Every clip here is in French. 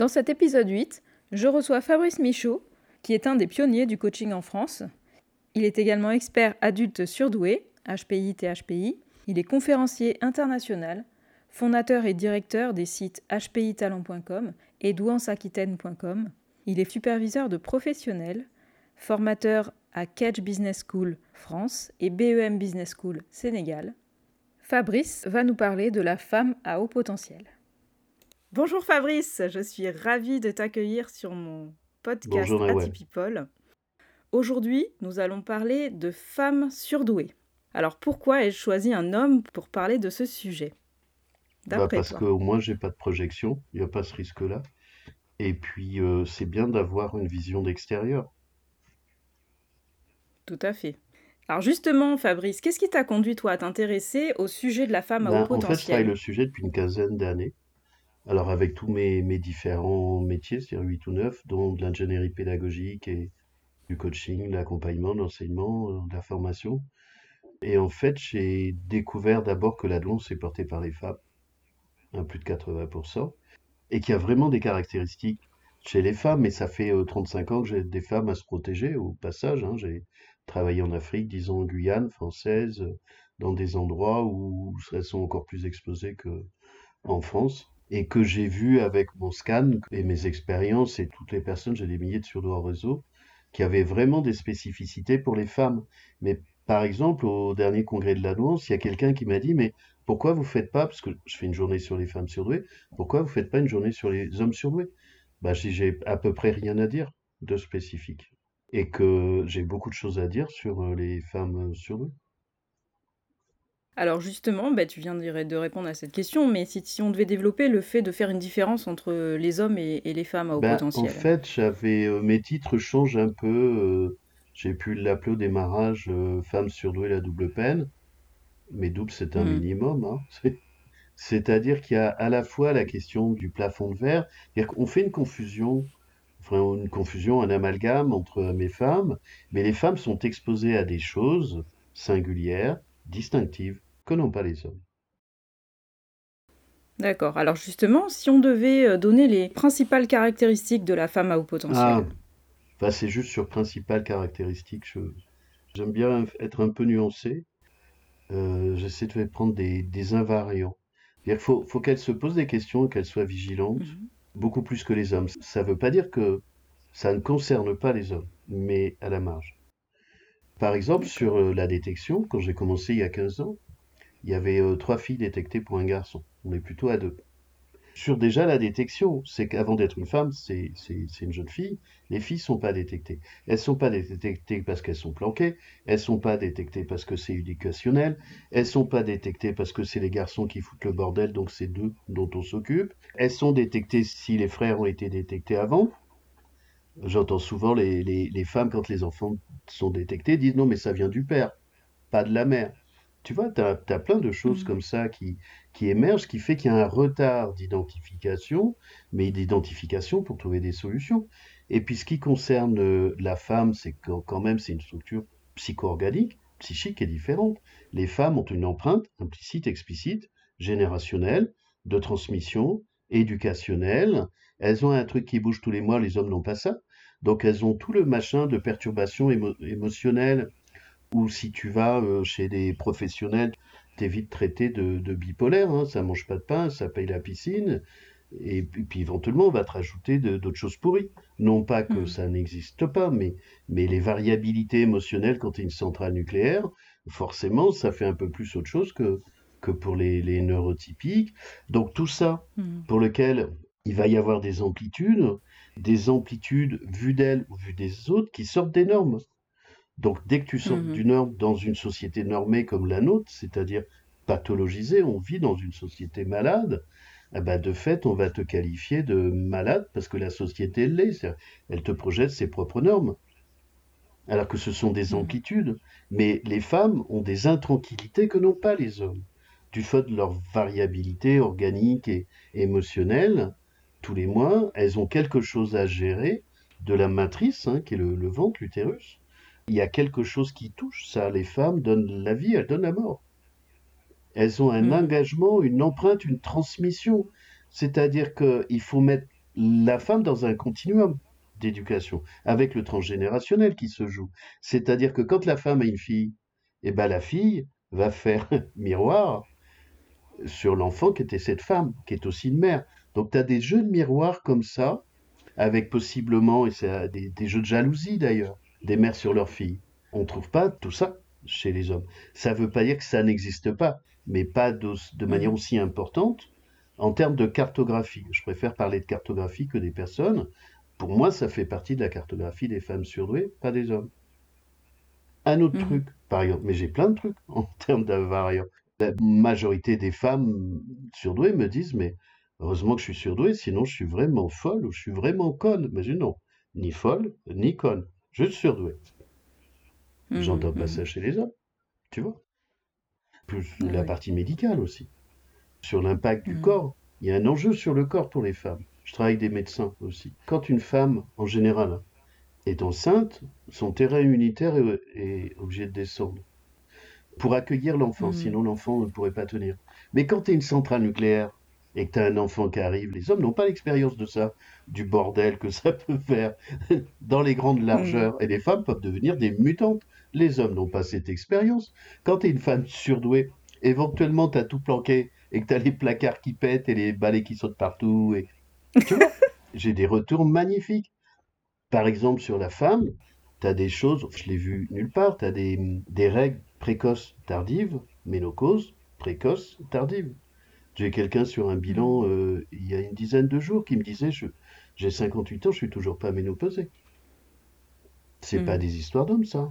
Dans cet épisode 8, je reçois Fabrice Michaud, qui est un des pionniers du coaching en France. Il est également expert adulte surdoué, HPI THPI. Il est conférencier international, fondateur et directeur des sites hpitalent.com et douanceaquitaine.com. Il est superviseur de professionnels, formateur à Catch Business School France et BEM Business School Sénégal. Fabrice va nous parler de la femme à haut potentiel. Bonjour Fabrice, je suis ravie de t'accueillir sur mon podcast People. Aujourd'hui, nous allons parler de femmes surdouées. Alors pourquoi ai-je choisi un homme pour parler de ce sujet? Bah Parce qu'au moins j'ai pas de projection, il n'y a pas ce risque-là. Et puis euh, c'est bien d'avoir une vision d'extérieur. Tout à fait. Alors justement, Fabrice, qu'est-ce qui t'a conduit toi à t'intéresser au sujet de la femme à haut potentiel En fait, je travaille le sujet depuis une quinzaine d'années. Alors avec tous mes, différents métiers, c'est-à-dire 8 ou 9, dont de l'ingénierie pédagogique et du coaching, l'accompagnement, l'enseignement, euh, la formation. Et en fait, j'ai découvert d'abord que la est portée par les femmes, à plus de 80%, et qu'il y a vraiment des caractéristiques chez les femmes, mais ça fait 35 euh, ans que j'ai des femmes à se protéger au passage. Hein. J'ai travaillé en Afrique, disons en Guyane française, dans des endroits où elles sont encore plus exposées qu'en France, et que j'ai vu avec mon scan et mes expériences et toutes les personnes, j'ai des milliers de surdois au réseau, qui avaient vraiment des spécificités pour les femmes. Mais par exemple, au dernier congrès de la nuance, il y a quelqu'un qui m'a dit, mais pourquoi vous faites pas, parce que je fais une journée sur les femmes surdouées, pourquoi vous faites pas une journée sur les hommes surdoués? Bah, j'ai à peu près rien à dire de spécifique et que j'ai beaucoup de choses à dire sur euh, les femmes surdouées. Alors justement, bah, tu viens de répondre à cette question, mais si, on devait développer le fait de faire une différence entre les hommes et, les femmes à haut bah, potentiel. En fait, j'avais euh, mes titres changent un peu. Euh, j'ai pu l'appeler au démarrage euh, Femme surdouée la double peine, mais double c'est un mmh. minimum. Hein. C'est-à-dire qu'il y a à la fois la question du plafond de verre, c'est-à-dire qu'on fait une confusion une confusion, un amalgame entre hommes et femmes, mais les femmes sont exposées à des choses singulières, distinctives, que n'ont pas les hommes. D'accord. Alors justement, si on devait euh, donner les principales caractéristiques de la femme à haut potentiel. Ah, c'est juste sur principales caractéristiques. J'aime bien être un peu nuancé. Euh, j'essaie de prendre des, invariants. Il faut, faut qu'elle se pose des questions et qu'elle soit vigilante. Mhm beaucoup plus que les hommes. Ça ne veut pas dire que ça ne concerne pas les hommes, mais à la marge. Par exemple, sur euh, la détection, quand j'ai commencé il y a 15 ans, il y avait euh, trois filles détectées pour un garçon. On est plutôt à deux sur déjà la détection. C'est qu'avant d'être une femme, c'est une jeune fille. Les filles sont pas détectées. Elles sont pas détectées parce qu'elles sont planquées. Elles sont pas détectées parce que c'est éducationnel. Elles sont pas détectées parce que c'est les garçons qui foutent le bordel, donc c'est d'eux dont on s'occupe. Elles sont détectées si les frères ont été détectés avant. J'entends souvent les femmes, quand les enfants sont détectés, disent non, mais ça vient du père, pas de la mère. Tu vois, tu as, plein de choses mmh. comme ça qui, qui émergent, qui fait qu'il y a un retard d'identification, mais d'identification pour trouver des solutions. Et puis ce qui concerne euh, la femme, c'est quand même c'est une structure psycho-organique, psychique et différente. Les femmes ont une empreinte implicite, explicite, générationnelle, de transmission, éducationnelle. Elles ont un truc qui bouge tous les mois, les hommes n'ont pas ça. Donc elles ont tout le machin de perturbation émotionnelle ou si tu vas euh, chez des professionnels, t'es vite traité de, bipolaire, hein, ça mange pas de pain, ça paye la piscine, et puis, éventuellement on va te rajouter d'autres choses pourries. Non pas que hmm. ça n'existe pas, mais, mais les variabilités émotionnelles quand tu es une centrale nucléaire, forcément ça fait un peu plus autre chose que, que pour les, les neurotypiques. Donc tout ça, hmm. pour lequel il va y avoir des amplitudes, des amplitudes vues d'elles ou vues des autres qui sortent des normes. Donc dès que tu sors mmh du norme dans une société normée comme la nôtre, c'est-à-dire pathologisée, on vit dans une société malade, eh ben de fait, on va te qualifier de malade parce que la société l'est. Elle te projette ses propres normes. Alors que ce sont des amplitudes. Mais les femmes ont des intranquillités que n'ont pas les hommes. Du fait de leur variabilité organique et émotionnelle, tous les mois, elles ont quelque chose à gérer de la matrice, hein, qui est le ventre, l'utérus, il y a quelque chose qui touche ça. Les femmes donnent la vie, elles donnent la mort. Elles ont un mm. engagement, une empreinte, une transmission. C'est-à-dire qu'il faut mettre la femme dans un continuum d'éducation, avec le transgénérationnel qui se joue. C'est-à-dire que quand la femme a une fille, eh ben la fille va faire miroir sur l'enfant qui était cette femme, qui est aussi une mère. Donc tu as des jeux de miroir comme ça, avec possiblement, et c'est des, des, jeux de jalousie d'ailleurs, des mères sur leurs filles. On ne trouve pas tout ça chez les hommes. Ça ne veut pas dire que ça n'existe pas, mais pas de, de manière aussi importante en termes de cartographie. Je préfère parler de cartographie que des personnes. Pour moi, ça fait partie de la cartographie des femmes surdouées, pas des hommes. Un autre mhm. truc, par exemple, mais j'ai plein de trucs en termes d'invariants. La majorité des femmes surdouées me disent, mais heureusement que je suis surdouée, sinon je suis vraiment folle ou je suis vraiment conne. Mais je dis non, ni folle, ni conne, juste surdouée. Mhm, J'entends pas mhm. ça chez les hommes, tu vois. Plus ah la partie médicale aussi, sur l'impact du corps. Il y a un enjeu sur le corps pour les femmes. Je travaille avec des médecins aussi. Quand une femme, en général, est enceinte, son terrain immunitaire est, obligé de descendre pour accueillir l'enfant, hmm. sinon l'enfant ne pourrait pas tenir. Mais quand tu es une centrale nucléaire et que tu as un enfant qui arrive, les hommes n'ont pas l'expérience de ça, du bordel que ça peut faire dans les grandes largeurs. Hmm. Et les femmes peuvent devenir des mutantes. Les hommes n'ont pas cette expérience. Quand tu es une femme surdouée, éventuellement tu as tout planqué et que tu as les placards qui pètent et les balais qui sautent partout et tu vois, j'ai des retours magnifiques. Par exemple, sur la femme, tu as des choses, je l'ai vu nulle part, tu as des, des, règles précoces tardives, ménopause, précoce, tardive. J'ai quelqu'un sur un bilan euh, il y a une dizaine de jours qui me disait J'ai 58 ans, je suis toujours pas ménopausé. C'est pas hmm. des histoires d'hommes, ça.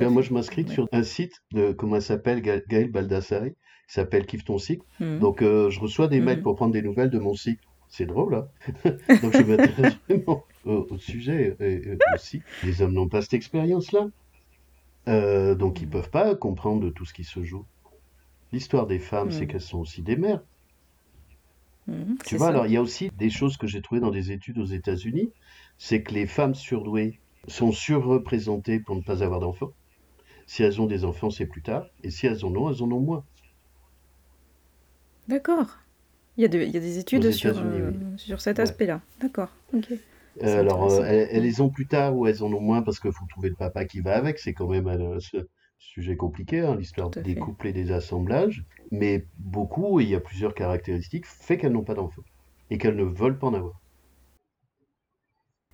Moi, je m'inscris sur un site de, comment elle s'appelle, Gaël Baldassari, qui s'appelle Kiffe ton cycle. Hmm. Donc, euh, je reçois des mails hmm. pour prendre des nouvelles de mon cycle. C'est drôle, hein Donc, je m'intéresse vraiment au, sujet et, aussi. Les hommes n'ont pas cette expérience-là. Euh, donc, ils ne peuvent pas comprendre tout ce qui se joue. L'histoire des femmes, c'est hmm. qu'elles sont aussi des mères. tu vois, alors, il y a aussi des choses que j'ai trouvées dans des études aux États-Unis. C'est que les femmes surdouées sont surreprésentées pour ne pas avoir d'enfants. Si elles ont des enfants, c'est plus tard. Et si elles en ont, elles en ont moins. D'accord. Il, y a des études sur, euh, sur cet aspect-là. D'accord. Euh, alors, euh, elles, les ont plus tard ou elles en ont moins parce qu'il faut trouver le papa qui va avec. C'est quand même sujet compliqué, hein, l'histoire des couples et des assemblages. Mais beaucoup, et il y a plusieurs caractéristiques, fait qu'elles n'ont pas d'enfants et qu'elles ne veulent pas en avoir.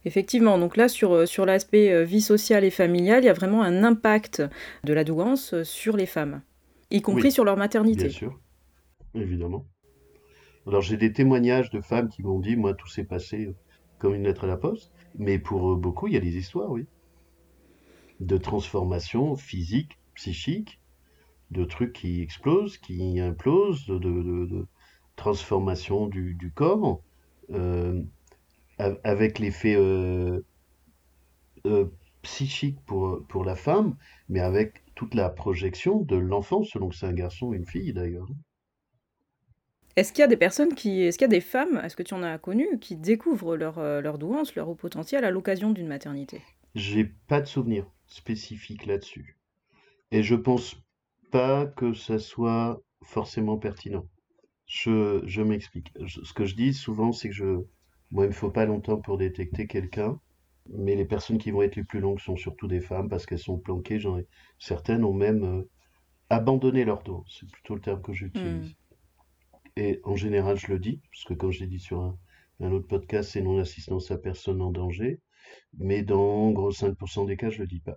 Effectivement, donc là, sur, sur l'aspect vie sociale et familiale, il y a vraiment un impact de la douance sur les femmes, y compris sur leur maternité. Bien sûr évidemment. Alors j'ai des témoignages de femmes qui m'ont dit, moi tout s'est passé euh, comme une lettre à la poste, mais pour euh, beaucoup il y a des histoires, oui, de transformation physique, psychique, de trucs qui explosent, qui implosent, de, de, transformation du, corps, euh, avec l'effet psychique pour, pour la femme, mais avec toute la projection de l'enfant, selon que c'est un garçon ou une fille d'ailleurs. Est-ce qu'il y a des personnes qui, est-ce qu'il y a des femmes, est-ce que tu en as connu, qui découvrent leur, euh, leur douance, leur haut potentiel à l'occasion d'une maternité? J'ai pas de souvenir spécifique là-dessus. Et je pense pas que ça soit forcément pertinent. Je, je m'explique. Ce que je dis souvent, c'est que je, moi, il me faut pas longtemps pour détecter quelqu'un. Mais les personnes qui vont être les plus longues sont surtout des femmes parce qu'elles sont planquées. Certaines ont même euh, abandonné leur dos. C'est plutôt le terme que j'utilise. Hmm. Et en général, je le dis, parce que comme je l'ai dit sur un, autre podcast, c'est non-assistance à personne en danger. Mais dans gros 5% des cas, je le dis pas.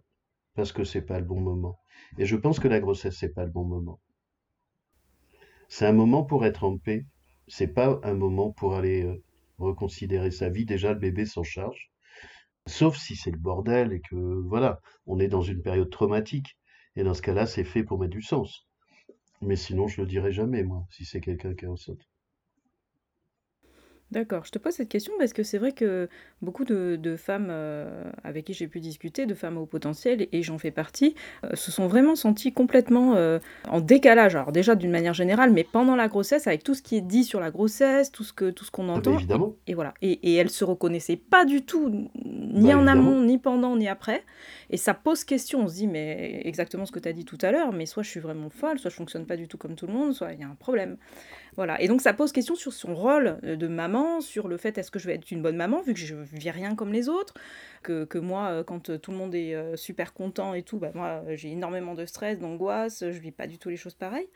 Parce que c'est pas le bon moment. Et je pense que la grossesse, c'est pas le bon moment. C'est un moment pour être en paix. C'est pas un moment pour aller euh, reconsidérer sa vie. Déjà, le bébé s'en charge. Sauf si c'est le bordel et que, voilà, on est dans une période traumatique. Et dans ce cas-là, c'est fait pour mettre du sens. Mais sinon, je le dirai jamais, moi, si c'est quelqu'un qui est enceinte. D'accord, je te pose cette question parce que c'est vrai que beaucoup de, femmes euh, avec qui j'ai pu discuter, de femmes au potentiel, et j'en fais partie, euh, se sont vraiment senties complètement euh, en décalage. Alors déjà d'une manière générale, mais pendant la grossesse, avec tout ce qui est dit sur la grossesse, tout ce que tout ce qu'on ah bah, entend. évidemment. Et, voilà. Et, et elles se reconnaissaient pas du tout, ni bah, en amont, ni pendant, ni après. Et ça pose question. On se dit, mais exactement ce que tu as dit tout à l'heure, mais soit je suis vraiment folle, soit je fonctionne pas du tout comme tout le monde, soit il y a un problème. Voilà. Et donc ça pose question sur son rôle de maman, sur le fait est-ce que je vais être une bonne maman vu que je vis rien comme les autres, que, que moi euh, quand euh, tout le monde est super content et tout, bah, moi j'ai énormément de stress, d'angoisse, je vis pas du tout les choses pareilles.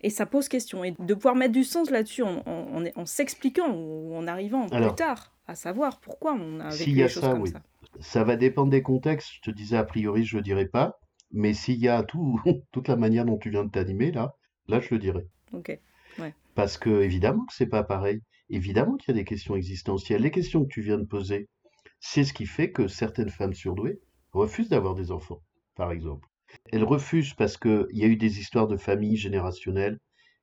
Et ça pose question. Et de pouvoir mettre du sens là-dessus en, en, en s'expliquant ou en arrivant plus tard à savoir pourquoi on a vécu les choses comme ça. Ça va dépendre des contextes. Je te disais a priori je le dirais pas, mais s'il y a tout, toute la manière dont tu viens de t'animer là, là je le dirais. Ok. Parce que évidemment que c'est pas pareil. Évidemment qu'il y a des questions existentielles. Les questions que tu viens de poser, c'est ce qui fait que certaines femmes surdouées refusent d'avoir des enfants, par exemple. Elles refusent parce qu'il y a eu des histoires de famille générationnelles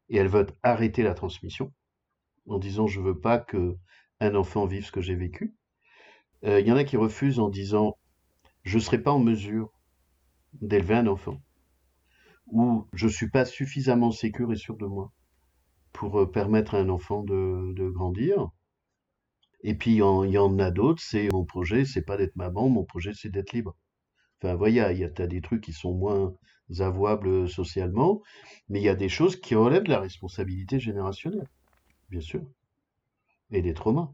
et elles veulent arrêter la transmission en disant je veux pas que un enfant vive ce que j'ai vécu. Euh, il y en a qui refusent en disant je ne serai pas en mesure d'élever un enfant ou je ne suis pas suffisamment sécure et sûr de moi pour euh, permettre à un enfant de, grandir. Et puis il y en a d'autres, c'est mon projet, c'est pas d'être maman, mon projet c'est d'être libre. Enfin, voyez, il y a, des trucs qui sont moins avouables socialement, mais il y a des choses qui relèvent de la responsabilité générationnelle, bien sûr, et des traumas.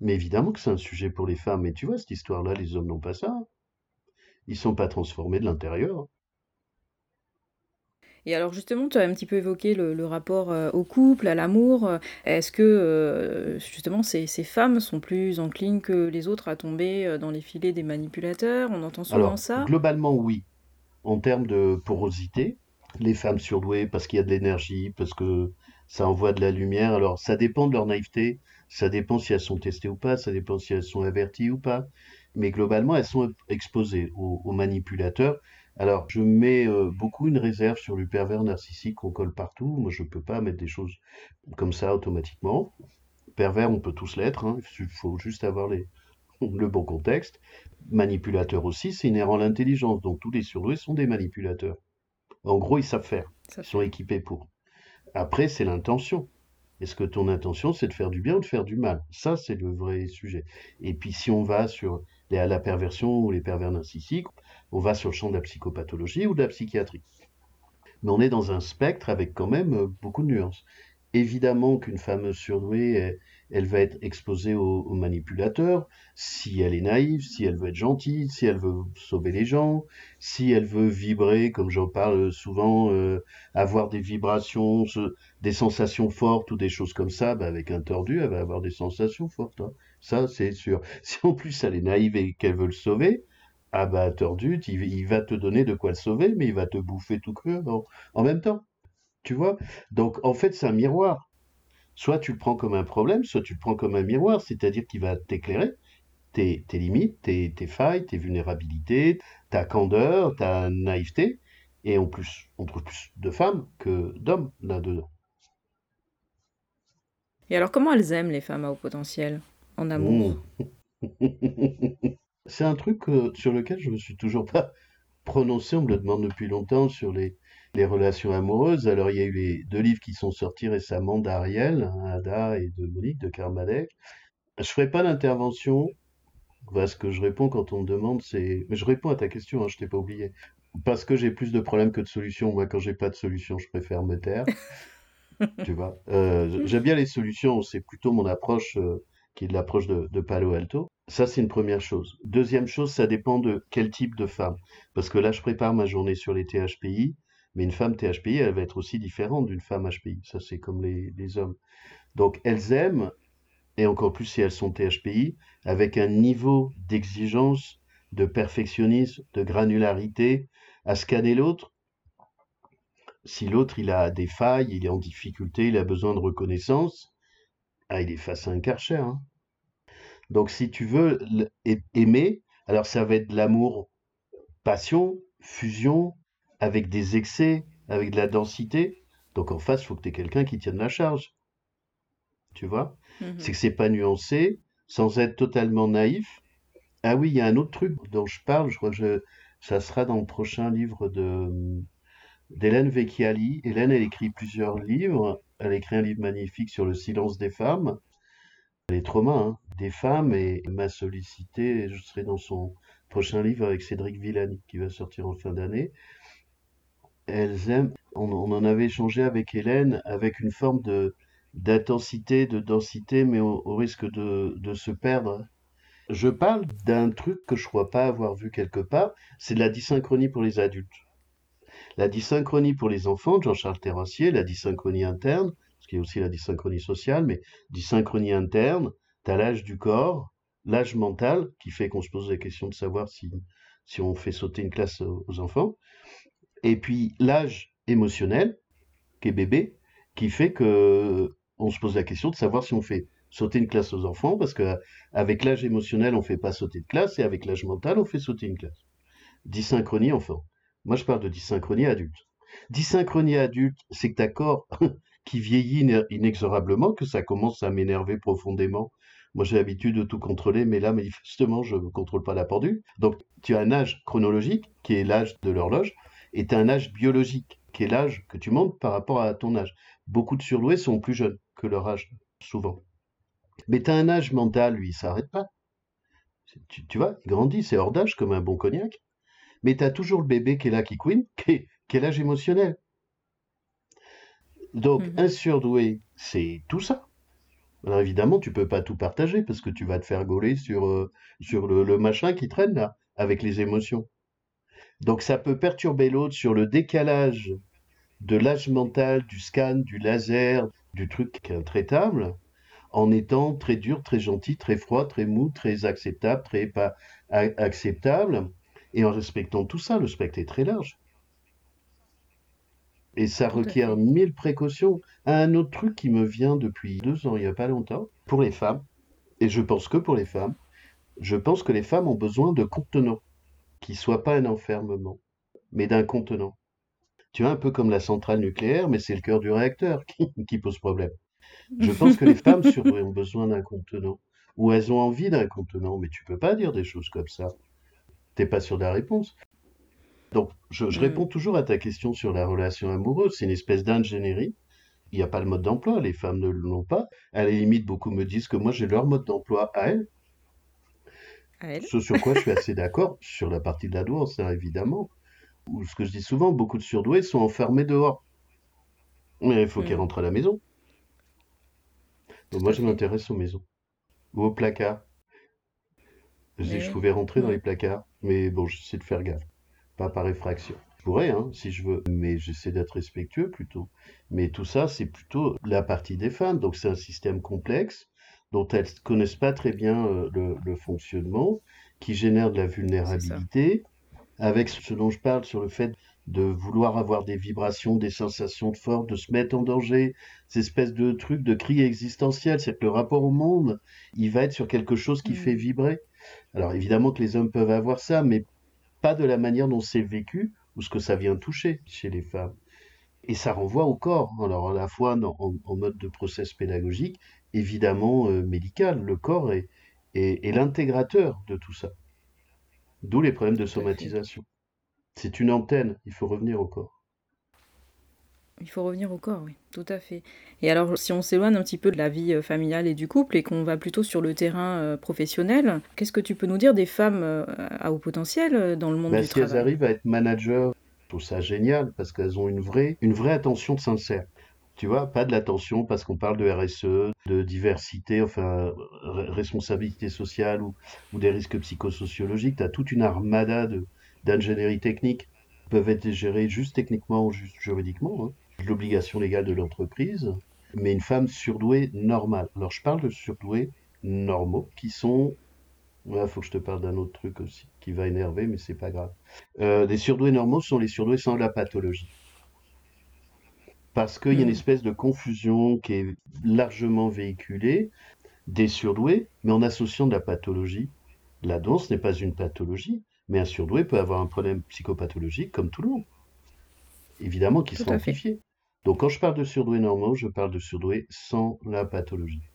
Mais évidemment que c'est un sujet pour les femmes. Et tu vois, cette histoire-là, les hommes n'ont pas ça. Ils sont pas transformés de l'intérieur. Et alors justement, tu as un petit peu évoqué le, rapport euh, au couple, à l'amour. Est-ce que euh, justement ces, femmes sont plus enclines que les autres à tomber euh, dans les filets des manipulateurs? On entend souvent alors, ça? Globalement, oui. En termes de porosité, les femmes surdouées, parce qu'il y a de l'énergie, parce que ça envoie de la lumière. Alors ça dépend de leur naïveté, ça dépend si elles sont testées ou pas, ça dépend si elles sont averties ou pas. Mais globalement, elles sont exposées aux manipulateurs alors, je mets euh, beaucoup une réserve sur le pervers narcissique qu'on colle partout. Moi, je ne peux pas mettre des choses comme ça automatiquement. Pervers, on peut tous l'être. Hein. Il faut juste avoir les, le bon contexte. Manipulateur aussi, c'est inhérent à l'intelligence. Donc, tous les surdoués sont des manipulateurs. En gros, ils savent faire. Ils sont équipés pour. Après, c'est l'intention. Est-ce que ton intention, c'est de faire du bien ou de faire du mal? Ça, c'est le vrai sujet. Et puis, si on va sur la perversion ou les pervers narcissiques, on va sur le champ de la psychopathologie ou de la psychiatrie. Mais on est dans un spectre avec quand même euh, beaucoup de nuances. Évidemment qu'une femme surdouée, elle, va être exposée aux, manipulateurs, si elle est naïve, si elle veut être gentille, si elle veut sauver les gens, si elle veut vibrer, comme j'en parle souvent, euh, avoir des vibrations, des sensations fortes ou des choses comme ça, bah, avec un tordu, elle va avoir des sensations fortes. Hein. Ça, c'est sûr. Si en plus elle est naïve et qu'elle veut le sauver, ah bah tordu, il, va te donner de quoi le sauver, mais il va te bouffer tout cru en, même temps. Tu vois? Donc en fait, c'est un miroir. Soit tu le prends comme un problème, soit tu le prends comme un miroir, c'est-à-dire qu'il va t'éclairer tes, limites, tes, failles, tes vulnérabilités, ta candeur, ta naïveté. Et en plus, on trouve plus de femmes que d'hommes là-dedans. Et alors, comment elles aiment les femmes à haut potentiel? En amour? Mmh. C'est un truc euh, sur lequel je me suis toujours pas prononcé. On me le demande depuis longtemps sur les, les relations amoureuses. Alors, il y a eu les deux livres qui sont sortis récemment d'Ariel, hein, Ada et de Monique de Karmadec. Je ferai pas d'intervention. ce que je réponds quand on me demande, c'est. Mais je réponds à ta question, hein, je t'ai pas oublié. Parce que j'ai plus de problèmes que de solutions. Moi, quand j'ai pas de solution, je préfère me taire. tu vois. Euh, j'aime bien les solutions. C'est plutôt mon approche. Euh, qui est de l'approche de, Palo Alto. Ça, c'est une première chose. Deuxième chose, ça dépend de quel type de femme. Parce que là, je prépare ma journée sur les THPI, mais une femme THPI, elle va être aussi différente d'une femme HPI. Ça, c'est comme les, hommes. Donc, elles aiment, et encore plus si elles sont THPI, avec un niveau d'exigence, de perfectionnisme, de granularité, à scanner l'autre. Si l'autre, il a des failles, il est en difficulté, il a besoin de reconnaissance, ah, il est face à un karcher. Hein. Donc, si tu veux aimer, alors ça va être de l'amour, passion, fusion, avec des excès, avec de la densité. Donc, en face, il faut que tu aies quelqu'un qui tienne la charge. Tu vois? Mmh C'est que c'est pas nuancé, sans être totalement naïf. Ah oui, il y a un autre truc dont je parle, je crois que ça sera dans le prochain livre de d'Hélène Vecchiali. Hélène, elle écrit plusieurs livres. Elle écrit un livre magnifique sur le silence des femmes, les traumas hein, des femmes, et m'a sollicité, je serai dans son prochain livre avec Cédric Villani, qui va sortir en fin d'année. Elles aiment, On, en avait échangé avec Hélène avec une forme de d'intensité, de densité, mais au, risque de, de, se perdre. Je parle d'un truc que je crois pas avoir vu quelque part, c'est la dysynchronie pour les adultes. La dysynchronie pour les enfants, Jean-Charles Terrassier, la dysynchronie interne, ce qui est aussi la dysynchronie sociale, mais dysynchronie interne, tu as l'âge du corps, l'âge mental, qui fait qu'on se pose la question de savoir si, on fait sauter une classe aux enfants, et puis l'âge émotionnel, qui est bébé, qui fait que on se pose la question de savoir si on fait sauter une classe aux enfants, parce qu'avec l'âge émotionnel, on ne fait pas sauter de classe, et avec l'âge mental, on fait sauter une classe. Dysynchronie enfant. Moi, je parle de dysynchronie adulte. Dysynchronie adulte, c'est que corps qui vieillit inexorablement, que ça commence à m'énerver profondément. Moi, j'ai l'habitude de tout contrôler, mais là, manifestement, je ne contrôle pas la pendule. Donc, tu as un âge chronologique, qui est l'âge de l'horloge, et tu as un âge biologique, qui est l'âge que tu montes par rapport à ton âge. Beaucoup de surdoués sont plus jeunes que leur âge, souvent. Mais tu as un âge mental, lui, il s'arrête pas. Tu, vois, il grandit, c'est hors d'âge comme un bon cognac. Mais tu as toujours le bébé qui est là, qui queen, qui est, l'âge émotionnel. Donc, mmh un surdoué, c'est tout ça. Alors évidemment, tu peux pas tout partager parce que tu vas te faire gauler sur, euh, sur le, le, machin qui traîne là, avec les émotions. Donc ça peut perturber l'autre sur le décalage de l'âge mental, du scan, du laser, du truc qui est intraitable, en étant très dur, très gentil, très froid, très mou, très acceptable, très pas acceptable, et en respectant tout ça, le spectre est très large. Et ça requiert mille précautions. Un autre truc qui me vient depuis deux ans, il n'y a pas longtemps, pour les femmes, et je pense que pour les femmes, je pense que les femmes ont besoin de contenants, qui ne soient pas un enfermement, mais d'un contenant. Tu vois, un peu comme la centrale nucléaire, mais c'est le cœur du réacteur qui, pose problème. Je pense que les femmes ont besoin d'un contenant, ou elles ont envie d'un contenant, mais tu peux pas dire des choses comme ça. T'es pas sûr de la réponse. Donc, je, mm. réponds toujours à ta question sur la relation amoureuse. C'est une espèce d'ingénierie. Il n'y a pas le mode d'emploi, les femmes ne l'ont pas. À la limite, beaucoup me disent que moi, j'ai leur mode d'emploi à elles. Ce sur quoi je suis assez d'accord, sur la partie de la douance, hein, évidemment ou ce que je dis souvent, beaucoup de surdoués sont enfermés dehors. Mais il faut qu'ils mm. rentrent à la maison. Donc moi, je m'intéresse aux maisons. Ou aux placards. Je dis que je pouvais rentrer dans les placards, mais bon, j'essaie de faire gaffe. Pas par effraction. Je pourrais, hein, si je veux, mais j'essaie d'être respectueux plutôt. Mais tout ça, c'est plutôt la partie des femmes. Donc c'est un système complexe dont elles ne connaissent pas très bien euh, le, le, fonctionnement, qui génère de la vulnérabilité avec ce dont je parle sur le fait de vouloir avoir des vibrations, des sensations fortes, de se mettre en danger, ces espèces de trucs de cri existentiel, c'est que le rapport au monde, il va être sur quelque chose qui mm. fait vibrer. Alors évidemment que les hommes peuvent avoir ça, mais pas de la manière dont c'est vécu ou ce que ça vient toucher chez les femmes. Et ça renvoie au corps, alors à la fois en, mode de process pédagogique, évidemment euh, médical. Le corps est, est l'intégrateur de tout ça. D'où les problèmes de somatisation. C'est une antenne, il faut revenir au corps. Il faut revenir au corps, oui, tout à fait. Et alors, si on s'éloigne un petit peu de la vie euh, familiale et du couple et qu'on va plutôt sur le terrain euh, professionnel, qu'est-ce que tu peux nous dire des femmes euh, à haut potentiel dans le monde ben, du travail Si elles arrivent à être managers, je trouve ça génial parce qu'elles ont une vraie, une vraie attention de sincère. Tu vois, pas de l'attention parce qu'on parle de RSE, de diversité, enfin, responsabilité sociale ou, des risques psychosociologiques. Tu as toute une armada d'ingénierie technique qui peuvent être gérées juste techniquement ou juste juridiquement. Hein. L'obligation légale de l'entreprise, mais une femme surdouée normale. Alors, je parle de surdoués normaux qui sont il faut que je te parle d'un autre truc aussi qui va énerver, mais c'est pas grave. Euh, des surdoués normaux sont les surdoués sans la pathologie parce qu'il y a une mm. espèce de confusion qui est largement véhiculée des surdoués, mais en associant de la pathologie. La danse n'est pas une pathologie, mais un surdoué peut avoir un problème psychopathologique comme tout le monde. Évidemment qui sera amplifié. Donc quand je parle de surdoués normaux, je parle de surdoués sans la pathologie.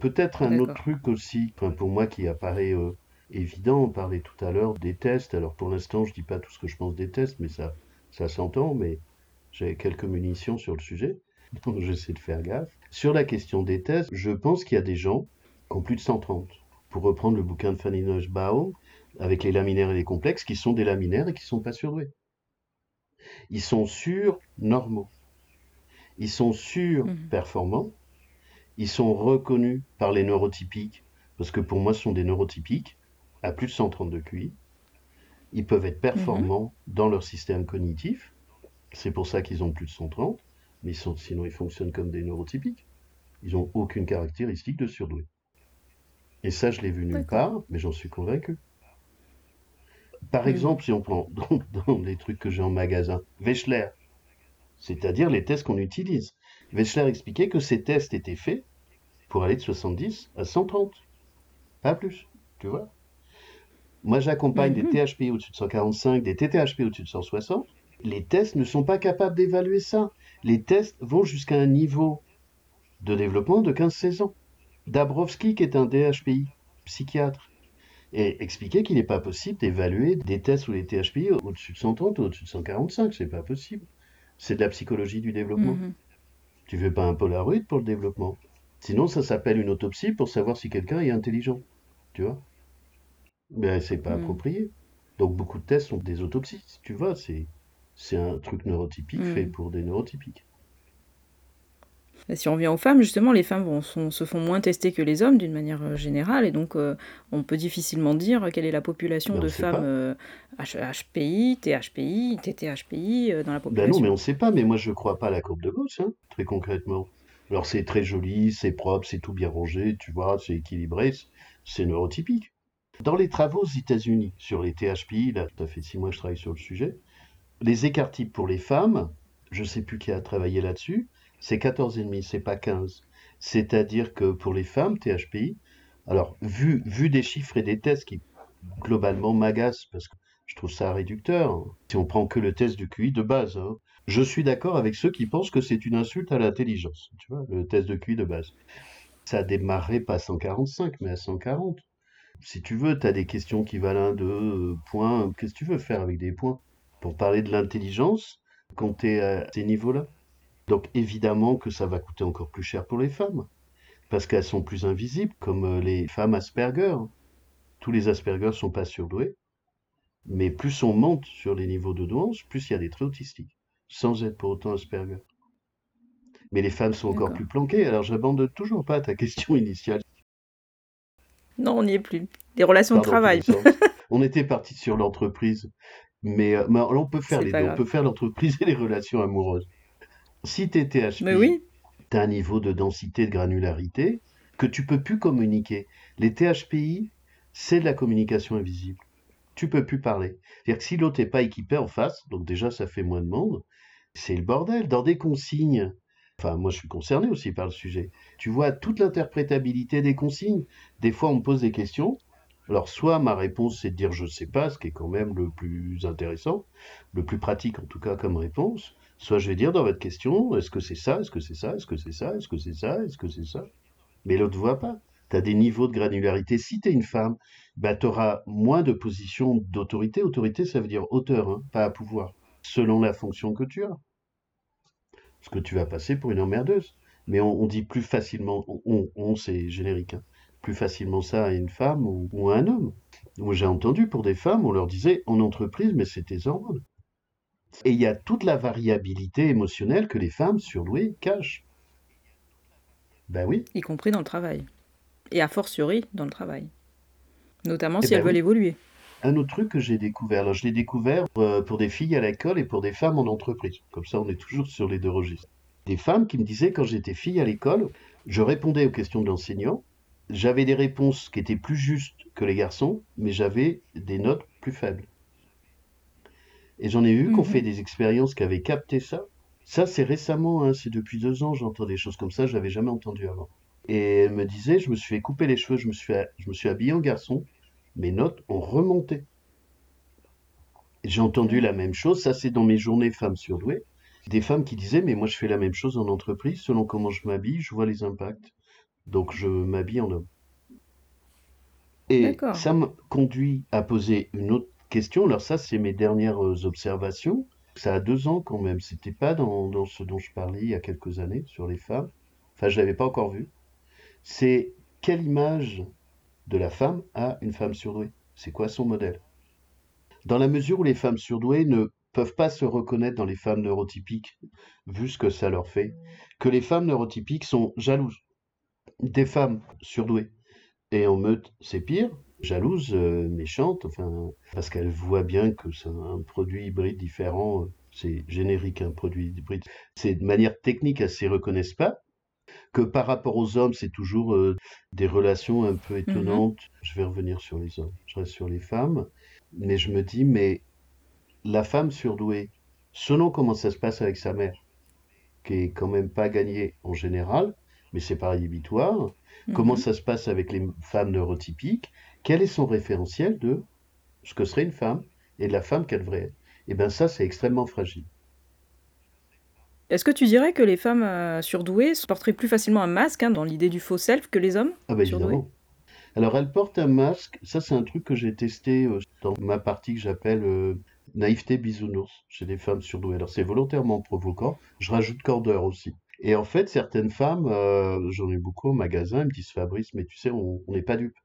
Peut-être un autre truc aussi, pour moi qui apparaît euh, évident, on parlait tout à l'heure des tests. Alors pour l'instant, je ne dis pas tout ce que je pense des tests, mais ça, ça s'entend. Mais j'ai quelques munitions sur le sujet, donc j'essaie de faire gaffe. Sur la question des tests, je pense qu'il y a des gens qui ont plus de 130. Pour reprendre le bouquin de Fanny Nussbaum, avec les laminaires et les complexes, qui sont des laminaires et qui ne sont pas surdoués. Ils sont sur normaux. Ils sont sur Mhm. performants. Ils sont reconnus par les neurotypiques, parce que pour moi, ce sont des neurotypiques à plus de 132 QI. Ils peuvent être performants dans leur système cognitif. C'est pour ça qu'ils ont plus de 130, mais ils sont- sinon ils fonctionnent comme des neurotypiques. Ils n'ont aucune caractéristique de surdoué. Et ça, je l'ai vu nulle part, mais j'en suis convaincu. Par Mhm. exemple, si on prend dans, dans les trucs que j'ai en magasin, Wechsler, c'est-à-dire les tests qu'on utilise. Wechsler expliquait que ces tests étaient faits pour aller de 70 à 130, pas plus, tu vois. Moi, j'accompagne des Mhm. THP au-dessus de 145, des TTHP au-dessus de 160. Les tests ne sont pas capables d'évaluer ça. Les tests vont jusqu'à un niveau de développement de 15-16 ans. Dabrowski, qui est un DHPI, psychiatre, et expliquait qu'il n'est pas possible d'évaluer des tests ou des THPI au- au-dessus de 130 ou au-dessus de 145. C'est pas possible. C'est de la psychologie du développement. Mhm. Tu veux pas un Polaroid pour le développement. Sinon, ça s'appelle une autopsie pour savoir si quelqu'un est intelligent. Tu vois? Mais c'est pas Mhm. approprié. Donc beaucoup de tests sont des autopsies. Tu vois, c'est c'est un truc neurotypique Mhm. fait pour des neurotypiques. Et si on revient aux femmes, justement, les femmes vont- sont- se font moins tester que les hommes d'une manière euh, générale, et donc euh, on peut difficilement dire quelle est la population on de femmes pas. euh, HPI, THPI, TTHPI euh, dans la Ben non, population. mais on sait pas. Mais moi, je crois pas à la courbe de Gauss, hein, très concrètement. Alors c'est très joli, c'est propre, c'est tout bien rangé, tu vois, c'est équilibré, c'est- neurotypique. Dans les travaux aux États-Unis sur les THPI, là, ça fait six mois que je travaille sur le sujet, les écarts types pour les femmes, je sais plus qui a travaillé là-dessus, c'est 14,5, c'est pas 15. C'est-à-dire que pour les femmes, THPI, alors vu, vu des chiffres et des tests qui globalement m'agacent parce que je trouve ça réducteur, hein, si on prend que le test du QI de base, hein, je suis d'accord avec ceux qui pensent que c'est une insulte à l'intelligence, tu vois, le test de QI de base. Ça démarrait pas à 145, mais à 140. Si tu veux, tu as des questions qui valent un, deux euh, points. Qu'est-ce que tu veux faire avec des points? Pour parler de l'intelligence quand tu à ces niveaux-là Donc évidemment que ça va coûter encore plus cher pour les femmes, parce qu'elles sont plus invisibles, comme euh, les femmes Asperger. Tous les Asperger sont pas surdoués, mais plus on monte sur les niveaux de douance, plus il y a des traits autistiques, sans être pour autant Asperger. Mais les femmes sont encore plus planquées, alors j'abandonne toujours pas ta question initiale. Non, on n'y est plus. Des relations de travail. On était parti sur l'entreprise, mais, euh, mais on peut faire C'est les pas deux. On grave. peut faire l'entreprise et les relations amoureuses. Si tu es THP, oui, tu as un niveau de densité, de granularité que tu peux plus communiquer. Les THPI, c'est de la communication invisible. Tu peux plus parler. C'est-à-dire que si l'autre n'est pas équipé en face, donc déjà ça fait moins de monde, c'est le bordel. Dans des consignes, enfin moi je suis concerné aussi par le sujet, tu vois toute l'interprétabilité des consignes. Des fois on me pose des questions, alors soit ma réponse c'est de dire je sais pas, ce qui est quand même le plus intéressant, le plus pratique en tout cas comme réponse, soit je vais dire dans votre question, est-ce que c'est ça, est-ce que c'est ça, est-ce que c'est ça, est-ce que c'est ça, est-ce que c'est ça? Mais l'autre voit pas. Tu as des niveaux de granularité. Si tu es une femme, bah, tu auras moins de positions d'autorité. Autorité, ça veut dire hauteur, hein, pas à pouvoir, selon la fonction que tu as. Parce que tu vas passer pour une emmerdeuse. Mais on, dit plus facilement, on, on, c'est générique, hein, plus facilement ça à une femme ou, à un homme. J'ai entendu pour des femmes, on leur disait en entreprise, mais c'est tes hormones. Et il y a toute la variabilité émotionnelle que les femmes surdouées cachent. Ben oui. y compris dans le travail. Et a fortiori dans le travail. Notamment Eh si ben elles veulent oui. évoluer. Un autre truc que j'ai découvert, alors je l'ai découvert euh, pour des filles à l'école et pour des femmes en entreprise. Comme ça, on est toujours sur les deux registres. Des femmes qui me disaient quand j'étais fille à l'école, je répondais aux questions de l'enseignant, j'avais des réponses qui étaient plus justes que les garçons, mais j'avais des notes plus faibles. Et j'en ai eu qu'on Mhm. fait des expériences qui avaient capté ça. Ça, c'est récemment, hein, c'est depuis deux ans, j'entends des choses comme ça, je l'avais jamais entendu avant. Et elle me disait, je me suis fait couper les cheveux, je me suis, je me suis habillé en garçon, mes notes ont remonté. J'ai entendu la même chose, ça c'est dans mes journées femmes surdouées, des femmes qui disaient, mais moi je fais la même chose en entreprise, selon comment je m'habille, je vois les impacts. Donc je m'habille en homme. Et ça me conduit à poser une autre Alors ça, c'est mes dernières euh, observations. Ça a deux ans quand même. C'était pas dans, dans ce dont je parlais il y a quelques années sur les femmes. Enfin, je l'avais pas encore vu. C'est quelle image de la femme a une femme surdouée? C'est quoi son modèle? Dans la mesure où les femmes surdouées ne peuvent pas se reconnaître dans les femmes neurotypiques, vu ce que ça leur fait, que les femmes neurotypiques sont jalouses. Des femmes surdouées. Et en meute, c'est pire, jalouses, euh, méchantes, enfin, parce qu'elles voient bien que c'est un produit hybride différent, c'est générique un produit hybride. C'est de manière technique, elles ne s'y reconnaissent pas. Que par rapport aux hommes, c'est toujours euh, des relations un peu étonnantes. Je vais revenir sur les hommes, je reste sur les femmes. Mais je me dis, mais la femme surdouée, selon comment ça se passe avec sa mère, qui est quand même pas gagnée en général, mais c'est pas rédhibitoire, comment mhm. ça se passe avec les femmes neurotypiques, quel est son référentiel de ce que serait une femme et de la femme qu'elle devrait être? Et eh bien ça, c'est extrêmement fragile. Est-ce que tu dirais que les femmes euh, surdouées porteraient plus facilement un masque hein, dans l'idée du faux self que les hommes Ah bah évidemment. Alors elles portent un masque, ça c'est un truc que j'ai testé euh, dans ma partie que j'appelle euh, naïveté bisounours chez des femmes surdouées. Alors c'est volontairement provoquant, je rajoute cordeur aussi. Et en fait, certaines femmes, j'en ai beaucoup au magasin, elles me disent Fabrice, mais tu sais, on n'est pas dupe.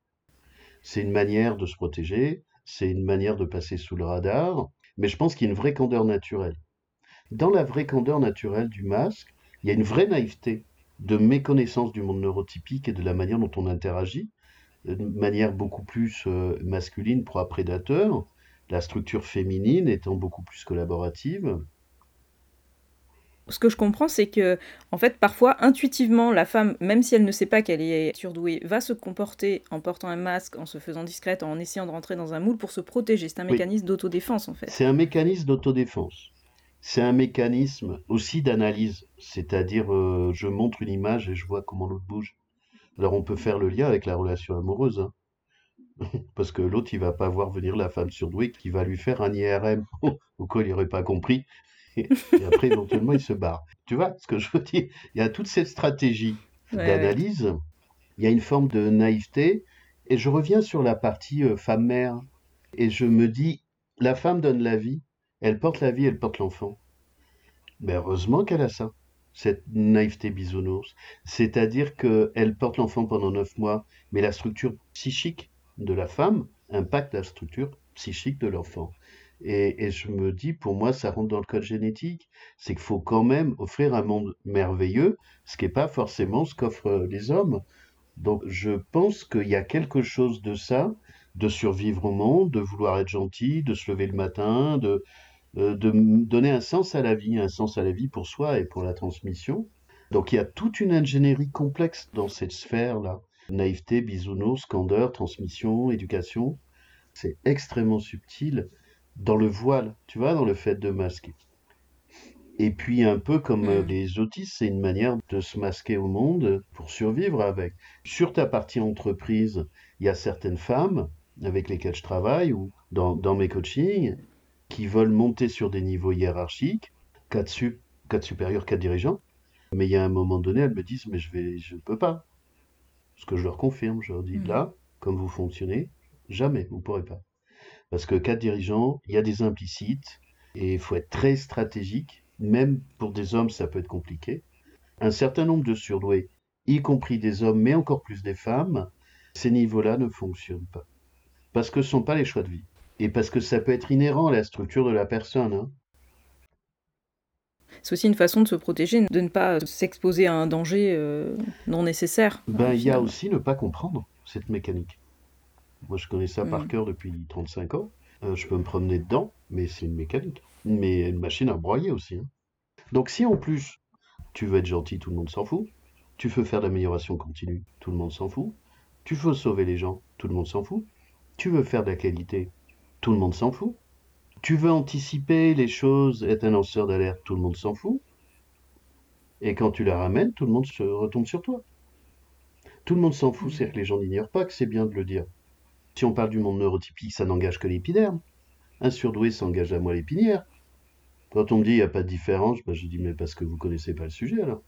C'est une manière de se protéger, c'est une manière de passer sous le radar, mais je pense qu'il y a une vraie candeur naturelle. Dans la vraie candeur naturelle du masque, il y a une vraie naïveté de méconnaissance du monde neurotypique et de la manière dont on interagit, de manière beaucoup plus euh, masculine, proie-prédateur, la structure féminine étant beaucoup plus collaborative ce que je comprends, c'est que, en fait, parfois, intuitivement, la femme, même si elle ne sait pas qu'elle est surdouée, va se comporter en portant un masque, en se faisant discrète, en essayant de rentrer dans un moule pour se protéger. C'est un mécanisme d'autodéfense, en fait. C'est un mécanisme d'autodéfense. C'est un mécanisme aussi d'analyse, c'est-à-dire euh, je montre une image et je vois comment l'autre bouge. Alors on peut faire le lien avec la relation amoureuse, hein. parce que l'autre il va pas voir venir la femme surdouée qui va lui faire un IRM au cas il n'aurait pas compris? Et, après, éventuellement, il se barre. Tu vois ce que je veux dire? Il y a toute cette stratégie d'analyse, il y a une forme de naïveté, et je reviens sur la partie euh, femme-mère, et je me dis, la femme donne la vie, elle porte la vie, elle porte l'enfant. Mais heureusement qu'elle a ça, cette naïveté bisounours. C'est-à-dire qu'elle porte l'enfant pendant neuf mois, mais la structure psychique de la femme impacte la structure psychique de l'enfant. Et, je me dis, pour moi, ça rentre dans le code génétique. C'est qu'il faut quand même offrir un monde merveilleux, ce qui n'est pas forcément ce qu'offrent les hommes. Donc, je pense qu'il y a quelque chose de ça, de survivre au monde, de vouloir être gentil, de se lever le matin, de, euh, de donner un sens à la vie, un sens à la vie pour soi et pour la transmission. Donc, il y a toute une ingénierie complexe dans cette sphère-là. Naïveté, bisounours, candeur, transmission, éducation. C'est extrêmement subtil dans le voile, tu vois, dans le fait de masquer. Et puis un peu comme euh, mm. les autistes, c'est une manière de se masquer au monde pour survivre avec. Sur ta partie entreprise, il y a certaines femmes avec lesquelles je travaille ou dans, mes coachings qui veulent monter sur des niveaux hiérarchiques, 4 sup, 4 supérieurs, 4 dirigeants. Mais il y a un moment donné, elles me disent mais je vais je ne peux pas. Ce que je leur confirme, je leur dis mm. là, comme vous fonctionnez, jamais, vous ne pourrez pas. Parce que quatre dirigeants, il y a des implicites et il faut être très stratégique. Même pour des hommes, ça peut être compliqué. Un certain nombre de surdoués, y compris des hommes, mais encore plus des femmes, ces niveaux-là ne fonctionnent pas. Parce que ce ne sont pas les choix de vie. Et parce que ça peut être inhérent à la structure de la personne. Hein. C'est aussi une façon de se protéger, de ne pas s'exposer à un danger euh, non nécessaire. Ben, il y a aussi ne pas comprendre cette mécanique. Moi, je connais ça par mm. cœur depuis 35 ans. Euh, je peux me promener dedans, mais c'est une mécanique. Mais une machine à broyer aussi. Hein. Donc, si en plus, tu veux être gentil, tout le monde s'en fout. Tu veux faire de l'amélioration continue, tout le monde s'en fout. Tu veux sauver les gens, tout le monde s'en fout. Tu veux faire de la qualité, tout le monde s'en fout. Tu veux anticiper les choses, être un lanceur d'alerte, tout le monde s'en fout. Et quand tu la ramènes, tout le monde se retombe sur toi. Tout le monde s'en fout, c'est que les gens n'ignorent pas que c'est bien de le dire. Si on parle du monde neurotypique, ça n'engage que l'épiderme. Un surdoué s'engage à moi l'épinière. Quand on me dit il n'y a pas de différence, ben, je dis mais parce que vous ne connaissez pas le sujet alors.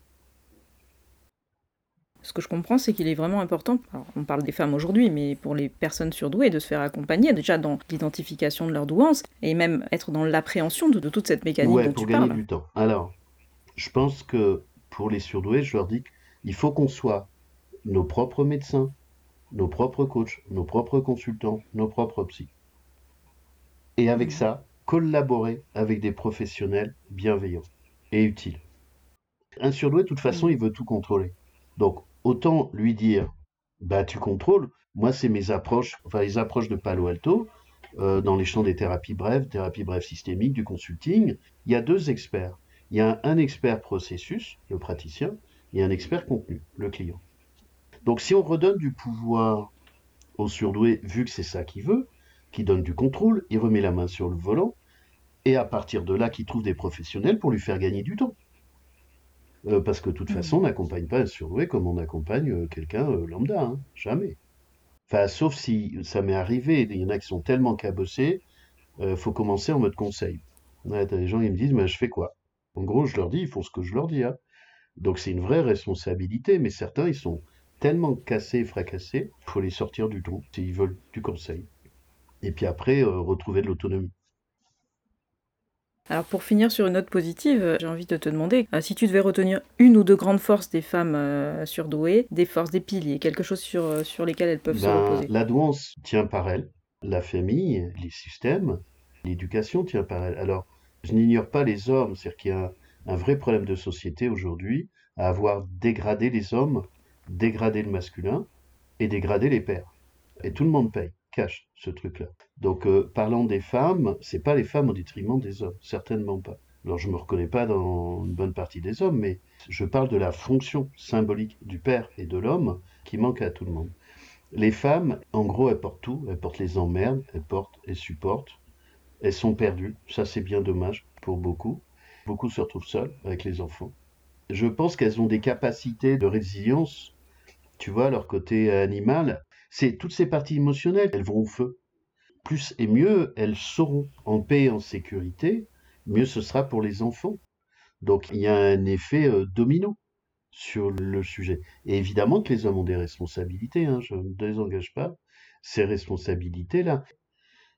Ce que je comprends, c'est qu'il est vraiment important, on parle des femmes aujourd'hui, mais pour les personnes surdouées, de se faire accompagner déjà dans l'identification de leur douance et même être dans l'appréhension de, toute cette mécanique ouais, pour gagner du temps. Alors, je pense que pour les surdoués, je leur dis qu'il faut qu'on soit nos propres médecins, nos propres coachs, nos propres consultants, nos propres psy. Et avec mmh. ça, collaborer avec des professionnels bienveillants et utiles. Un surdoué, de toute façon, il veut tout contrôler. Donc, autant lui dire, bah, tu contrôles. Moi, c'est mes approches, enfin, les approches de Palo Alto, euh, dans les champs des thérapies brèves, thérapies brèves systémiques, du consulting. Il y a deux experts. Il y a un, expert processus, le praticien, et un expert contenu, le client. Donc, si on redonne du pouvoir au surdoué, vu que c'est ça qu'il veut, qui donne du contrôle, il remet la main sur le volant, et à partir de là, qu'il trouve des professionnels pour lui faire gagner du temps. Euh, parce que de toute façon, on n'accompagne pas un surdoué comme on accompagne euh, quelqu'un euh, lambda, hein. jamais. Enfin, sauf si ça m'est arrivé, il y en a qui sont tellement cabossés, il faut commencer en mode conseil. Ouais, t'as des gens qui me disent, mais je fais quoi? En gros, je leur dis, ils font ce que je leur dis. Hein. Donc c'est une vraie responsabilité, mais certains, ils sont tellement cassés, fracassés, il faut les sortir du trou s'ils veulent du conseil. Et puis après, retrouver de l'autonomie. Alors pour finir sur une note positive, euh, j'ai envie de te demander euh, si tu devais retenir une ou deux grandes forces des femmes euh, surdouées, des forces, des piliers, quelque chose sur, sur lesquelles elles peuvent se ben, reposer. La douance tient par elle, la famille, les systèmes, l'éducation tient par elle. Alors je n'ignore pas les hommes, c'est-à-dire qu'il y a un, vrai problème de société aujourd'hui à avoir dégradé les hommes, dégradé le masculin et dégradé les pères. Et tout le monde paye cache ce truc-là. Donc, euh, parlant des femmes, c'est pas les femmes au détriment des hommes, certainement pas. Alors, je me reconnais pas dans une bonne partie des hommes, mais je parle de la fonction symbolique du père et de l'homme qui manque à tout le monde. Les femmes, en gros, elles portent tout, elles portent les emmerdes, elles portent, elles supportent, elles sont perdues. Ça, c'est bien dommage pour beaucoup. Beaucoup se retrouvent seuls avec les enfants. Je pense qu'elles ont des capacités de résilience, tu vois, leur côté animal, c'est toutes ces parties émotionnelles, elles vont au feu. Plus et mieux elles seront en paix et en sécurité, mieux ce sera pour les enfants. Donc il y a un effet euh, domino sur le sujet. Et évidemment que les hommes ont des responsabilités, hein, je ne me désengage pas, ces responsabilités-là.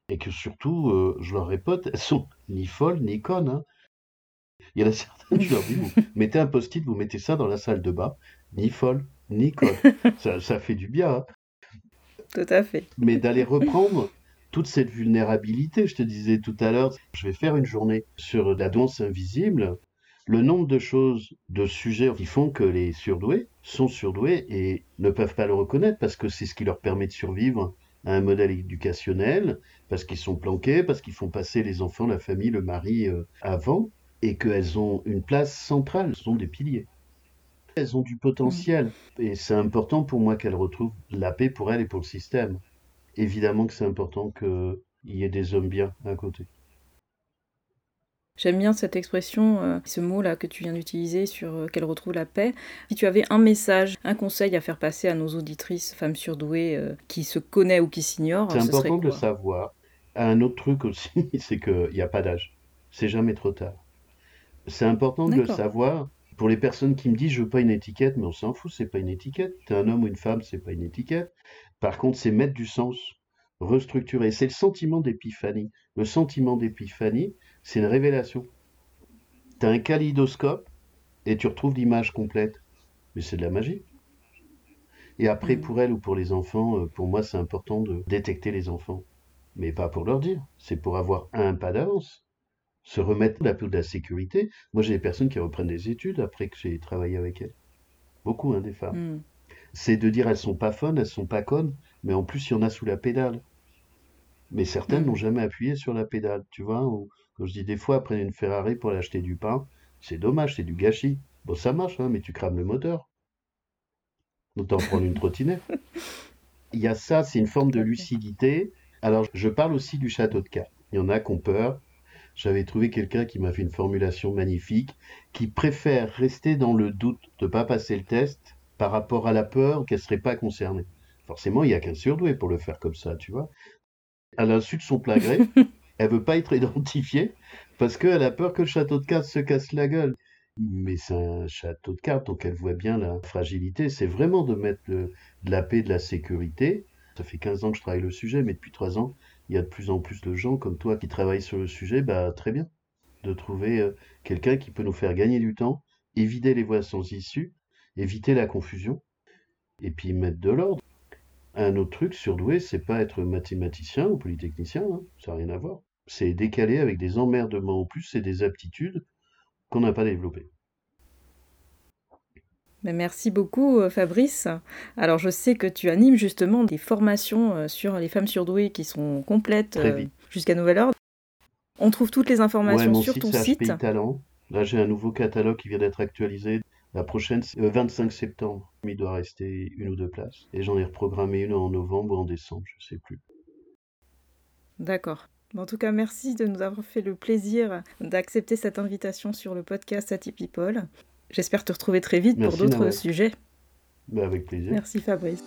Et que surtout, euh, je leur répète, elles sont ni folles ni connes. Hein. Il y en a certaines, je leur dis, vous mettez un post-it, vous mettez ça dans la salle de bain, ni folle, ni conne. ça, ça fait du bien. Hein. Tout à fait. Mais d'aller reprendre toute cette vulnérabilité, je te disais tout à l'heure, je vais faire une journée sur la danse invisible, le nombre de choses, de sujets qui font que les surdoués sont surdoués et ne peuvent pas le reconnaître parce que c'est ce qui leur permet de survivre à un modèle éducationnel, parce qu'ils sont planqués, parce qu'ils font passer les enfants, la famille, le mari euh, avant, et qu'elles ont une place centrale, ce sont des piliers. Elles ont du potentiel et c'est important pour moi qu'elles retrouvent la paix pour elles et pour le système. Évidemment que c'est important qu'il y ait des hommes bien à côté. J'aime bien cette expression, euh, ce mot-là que tu viens d'utiliser sur euh, qu'elle retrouve la paix. Si tu avais un message, un conseil à faire passer à nos auditrices, femmes surdouées, euh, qui se connaissent ou qui s'ignorent, c'est important de le savoir. Un autre truc aussi, c'est qu'il n'y a pas d'âge. C'est jamais trop tard. C'est important de le savoir pour les personnes qui me disent je veux pas une étiquette, mais on s'en fout, c'est pas une étiquette. T'es un homme ou une femme, c'est pas une étiquette. Par contre, c'est mettre du sens, restructurer. C'est le sentiment d'épiphanie. Le sentiment d'épiphanie, c'est une révélation. Tu as un kaléidoscope et tu retrouves l'image complète. Mais c'est de la magie. Et après, mmh. pour elle ou pour les enfants, euh, pour moi, c'est important de détecter les enfants. Mais pas pour leur dire, c'est pour avoir un pas d'avance se remettre la peu de la sécurité. Moi, j'ai des personnes qui reprennent des études après que j'ai travaillé avec elles. Beaucoup, hein, des femmes. Hmm. C'est de dire elles sont pas fun, elles sont pas connes, mais en plus, il y en a sous la pédale. Mais certaines hmm. n'ont jamais appuyé sur la pédale, tu vois. Ou, quand je dis des fois, prennent une Ferrari pour aller acheter du pain, c'est dommage, c'est du gâchis. Bon, ça marche, hein, mais tu crames le moteur. Autant prendre une trottinette. Il y a ça, c'est une forme de lucidité. Alors, je parle aussi du château de cartes. Il y en a qui ont peur, j'avais trouvé quelqu'un qui m'a fait une formulation magnifique, qui préfère rester dans le doute de ne pas passer le test par rapport à la peur qu'elle ne serait pas concernée. Forcément, il n'y a qu'un surdoué pour le faire comme ça, tu vois. À l'insu de son plein gré, elle veut pas être identifiée parce qu'elle a peur que le château de cartes se casse la gueule. Mais c'est un château de cartes, donc elle voit bien la fragilité. C'est vraiment de mettre de la paix, de la sécurité. Ça fait 15 ans que je travaille le sujet, mais depuis 3 ans, il y a de plus en plus de gens comme toi qui travaillent sur le sujet, bah, très bien. De trouver euh, quelqu'un qui peut nous faire gagner du temps, éviter les voies sans issue, éviter la confusion, et puis mettre de l'ordre. Un autre truc, surdoué, c'est pas être mathématicien ou polytechnicien, hein, ça n'a rien à voir. c'est décalé avec des emmerdements en plus et des aptitudes qu'on n'a pas développées. Merci beaucoup euh, Fabrice. Alors je sais que tu animes justement des formations euh, sur les femmes surdouées qui sont complètes euh, jusqu'à nouvel ordre. On trouve toutes les informations sur ton site. Talent. Là j'ai un nouveau catalogue qui vient d'être actualisé. La prochaine, c'est le 25 septembre. Il doit rester une ou deux places. Et j'en ai reprogrammé une en novembre ou en décembre, je sais plus. D'accord. En tout cas, merci de nous avoir fait le plaisir d'accepter cette invitation sur le podcast People. J'espère te retrouver très vite pour d'autres sujets. Bah, avec plaisir. Merci Fabrice.